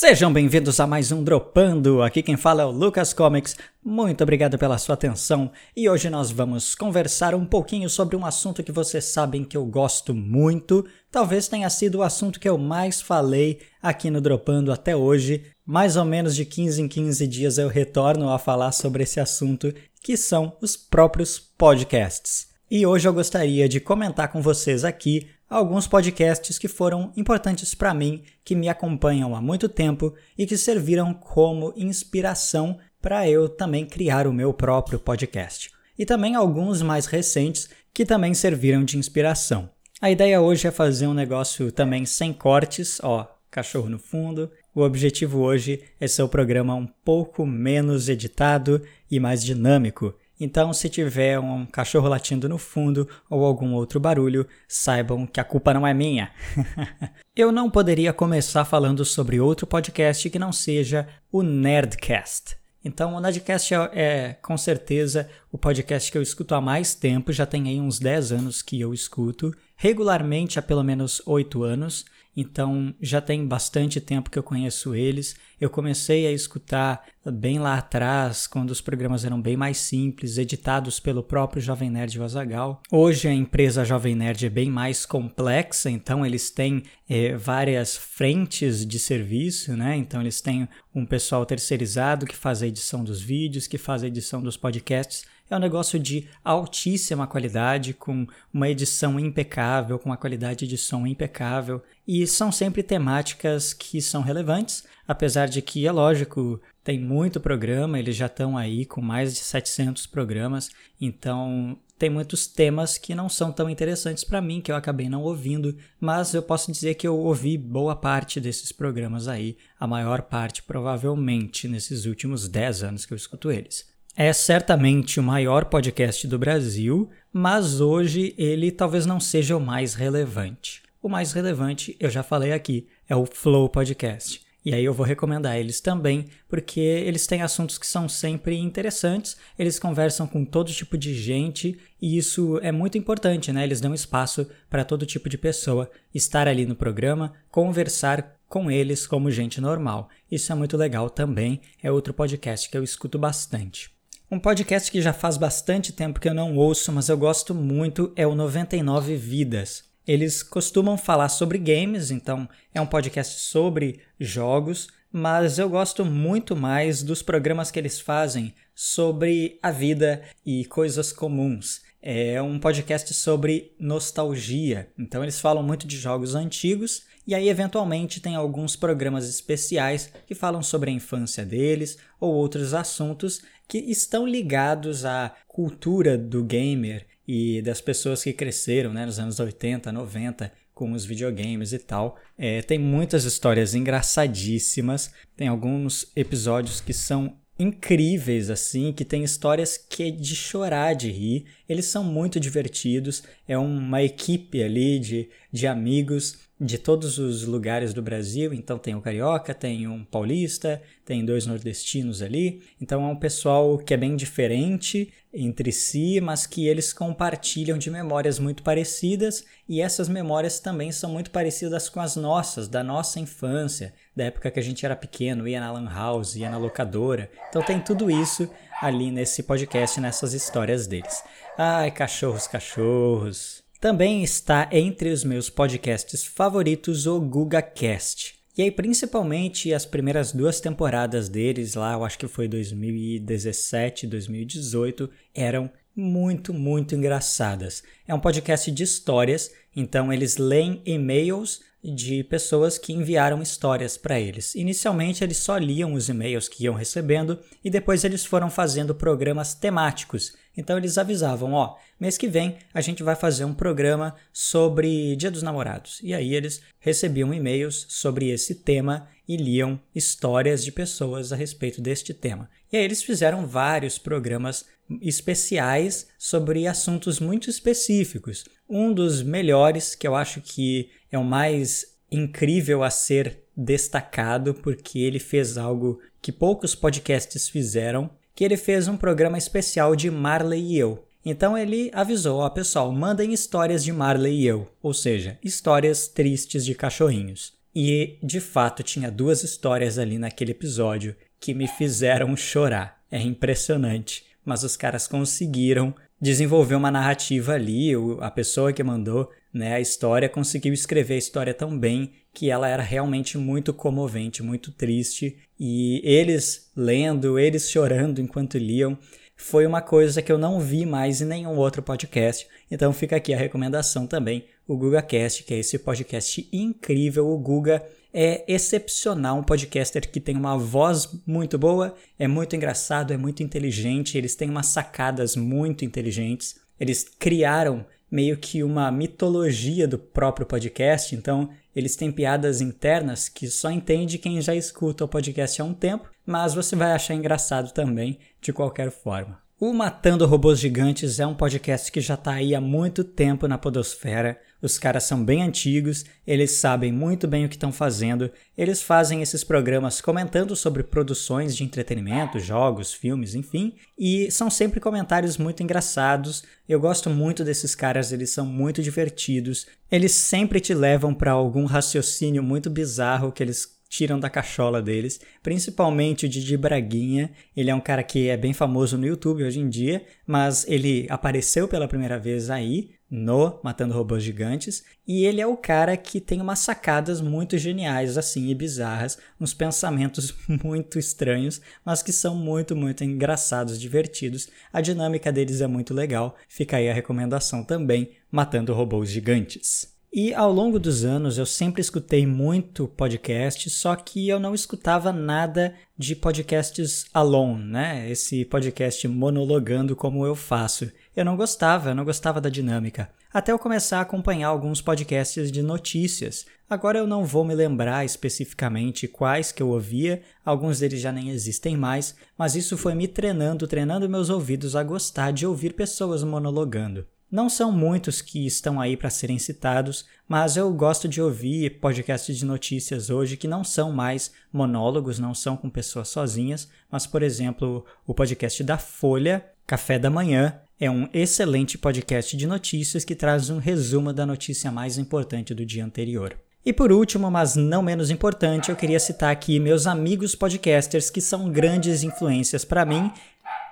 Sejam bem-vindos a mais um Dropando. Aqui quem fala é o Lucas Comics. Muito obrigado pela sua atenção e hoje nós vamos conversar um pouquinho sobre um assunto que vocês sabem que eu gosto muito. Talvez tenha sido o assunto que eu mais falei aqui no Dropando até hoje. Mais ou menos de 15 em 15 dias eu retorno a falar sobre esse assunto, que são os próprios podcasts. E hoje eu gostaria de comentar com vocês aqui alguns podcasts que foram importantes para mim, que me acompanham há muito tempo e que serviram como inspiração para eu também criar o meu próprio podcast. E também alguns mais recentes que também serviram de inspiração. A ideia hoje é fazer um negócio também sem cortes, ó, cachorro no fundo. O objetivo hoje é ser o programa um pouco menos editado e mais dinâmico. Então, se tiver um cachorro latindo no fundo ou algum outro barulho, saibam que a culpa não é minha. Eu não poderia começar falando sobre outro podcast que não seja o Nerdcast. Então, o Nerdcast é, é, com certeza o podcast que eu escuto há mais tempo, já tem aí uns 10 anos que eu escuto, regularmente há pelo menos 8 anos, então já tem bastante tempo que eu conheço eles. Eu comecei a escutar bem lá atrás, quando os programas eram bem mais simples, editados pelo próprio Jovem Nerd Vazagal. Hoje a empresa Jovem Nerd é bem mais complexa, então eles têm é, várias frentes de serviço, né? Então eles têm um pessoal terceirizado que faz a edição dos vídeos, que faz a edição dos podcasts é um negócio de altíssima qualidade, com uma edição impecável, com uma qualidade de som impecável, e são sempre temáticas que são relevantes, apesar de que, é lógico, tem muito programa, eles já estão aí com mais de 700 programas, então tem muitos temas que não são tão interessantes para mim, que eu acabei não ouvindo, mas eu posso dizer que eu ouvi boa parte desses programas aí, a maior parte provavelmente nesses últimos 10 anos que eu escuto eles. É certamente o maior podcast do Brasil, mas hoje ele talvez não seja o mais relevante. O mais relevante, eu já falei aqui, é o Flow Podcast. E aí eu vou recomendar eles também, porque eles têm assuntos que são sempre interessantes, eles conversam com todo tipo de gente, e isso é muito importante, né? Eles dão espaço para todo tipo de pessoa estar ali no programa, conversar com eles como gente normal. Isso é muito legal também, é outro podcast que eu escuto bastante. Um podcast que já faz bastante tempo que eu não ouço, mas eu gosto muito, é o 99 Vidas. Eles costumam falar sobre games, então é um podcast sobre jogos, mas eu gosto muito mais dos programas que eles fazem sobre a vida e coisas comuns. É um podcast sobre nostalgia, então eles falam muito de jogos antigos e aí eventualmente tem alguns programas especiais que falam sobre a infância deles ou outros assuntos que estão ligados à cultura do gamer e das pessoas que cresceram né, nos anos 80, 90 com os videogames e tal. É, tem muitas histórias engraçadíssimas, tem alguns episódios que são incríveis assim, que tem histórias que é de chorar de rir. Eles são muito divertidos, é uma equipe ali de, de amigos de todos os lugares do Brasil. Então tem um carioca, tem um paulista, tem dois nordestinos ali. Então é um pessoal que é bem diferente entre si, mas que eles compartilham de memórias muito parecidas e essas memórias também são muito parecidas com as nossas, da nossa infância, da época que a gente era pequeno, ia na lan house, ia na locadora. Então tem tudo isso ali nesse podcast, nessas histórias deles. Ai, cachorros, cachorros. Também está entre os meus podcasts favoritos o GugaCast. E aí, principalmente as primeiras duas temporadas deles, lá, eu acho que foi 2017, 2018, eram muito, muito engraçadas. É um podcast de histórias, então eles leem e-mails de pessoas que enviaram histórias para eles. Inicialmente eles só liam os e-mails que iam recebendo e depois eles foram fazendo programas temáticos. Então eles avisavam, ó, mês que vem a gente vai fazer um programa sobre Dia dos Namorados. E aí eles recebiam e-mails sobre esse tema e liam histórias de pessoas a respeito deste tema. E aí eles fizeram vários programas especiais sobre assuntos muito específicos. Um dos melhores, que eu acho que é o mais incrível a ser destacado, porque ele fez algo que poucos podcasts fizeram, que ele fez um programa especial de Marley e eu. Então ele avisou, ó pessoal, mandem histórias de Marley e eu, ou seja, histórias tristes de cachorrinhos. E de fato tinha duas histórias ali naquele episódio que me fizeram chorar. É impressionante, mas os caras conseguiram desenvolver uma narrativa ali, a pessoa que mandou né, a história conseguiu escrever a história tão bem que ela era realmente muito comovente, muito triste. E eles lendo, eles chorando enquanto liam, foi uma coisa que eu não vi mais em nenhum outro podcast. Então fica aqui a recomendação também, o GugaCast, que é esse podcast incrível. O Guga é excepcional, um podcaster que tem uma voz muito boa, é muito engraçado, é muito inteligente, eles têm umas sacadas muito inteligentes. Eles criaram meio que uma mitologia do próprio podcast, então eles têm piadas internas que só entende quem já escuta o podcast há um tempo, mas você vai achar engraçado também de qualquer forma. O Matando Robôs Gigantes é um podcast que já está aí há muito tempo na Podosfera. Os caras são bem antigos, eles sabem muito bem o que estão fazendo. Eles fazem esses programas comentando sobre produções de entretenimento, jogos, filmes, enfim, e são sempre comentários muito engraçados. Eu gosto muito desses caras, eles são muito divertidos. Eles sempre te levam para algum raciocínio muito bizarro que eles tiram da cachola deles, principalmente o Didi Braguinha. Ele é um cara que é bem famoso no YouTube hoje em dia, mas ele apareceu pela primeira vez aí no Matando Robôs Gigantes, e ele é o cara que tem umas sacadas muito geniais assim e bizarras, uns pensamentos muito estranhos, mas que são muito, muito engraçados, divertidos. A dinâmica deles é muito legal. Fica aí a recomendação também, Matando Robôs Gigantes. E ao longo dos anos eu sempre escutei muito podcast, só que eu não escutava nada de podcasts alone, né? Esse podcast monologando como eu faço. Eu não gostava, eu não gostava da dinâmica. Até eu começar a acompanhar alguns podcasts de notícias. Agora eu não vou me lembrar especificamente quais que eu ouvia, alguns deles já nem existem mais, mas isso foi me treinando, treinando meus ouvidos a gostar de ouvir pessoas monologando. Não são muitos que estão aí para serem citados, mas eu gosto de ouvir podcasts de notícias hoje que não são mais monólogos, não são com pessoas sozinhas, mas, por exemplo, o podcast da Folha, Café da Manhã, é um excelente podcast de notícias que traz um resumo da notícia mais importante do dia anterior. E por último, mas não menos importante, eu queria citar aqui meus amigos podcasters que são grandes influências para mim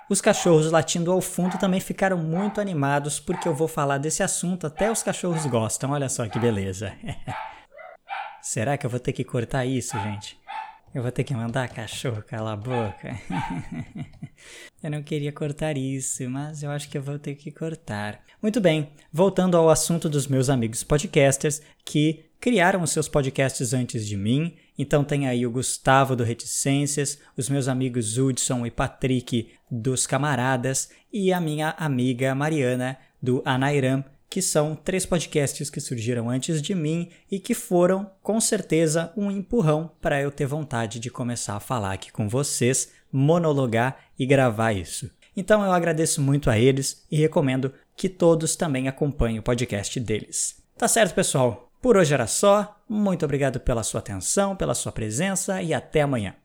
os cachorros latindo ao fundo também ficaram muito animados porque eu vou falar desse assunto, até os cachorros gostam, olha só que beleza. Será que eu vou ter que cortar isso, gente? Eu vou ter que mandar cachorro calar a boca? eu não queria cortar isso, mas eu acho que eu vou ter que cortar. Muito bem, voltando ao assunto dos meus amigos podcasters que criaram os seus podcasts antes de mim. Então tem aí o Gustavo do Reticências, os meus amigos Hudson e Patrick dos Camaradas e a minha amiga Mariana do Anairam, que são três podcasts que surgiram antes de mim e que foram, com certeza, um empurrão para eu ter vontade de começar a falar aqui com vocês, monologar e gravar isso. Então eu agradeço muito a eles e recomendo que todos também acompanhem o podcast deles. Tá certo, pessoal? Por hoje era só. Muito obrigado pela sua atenção, pela sua presença e até amanhã.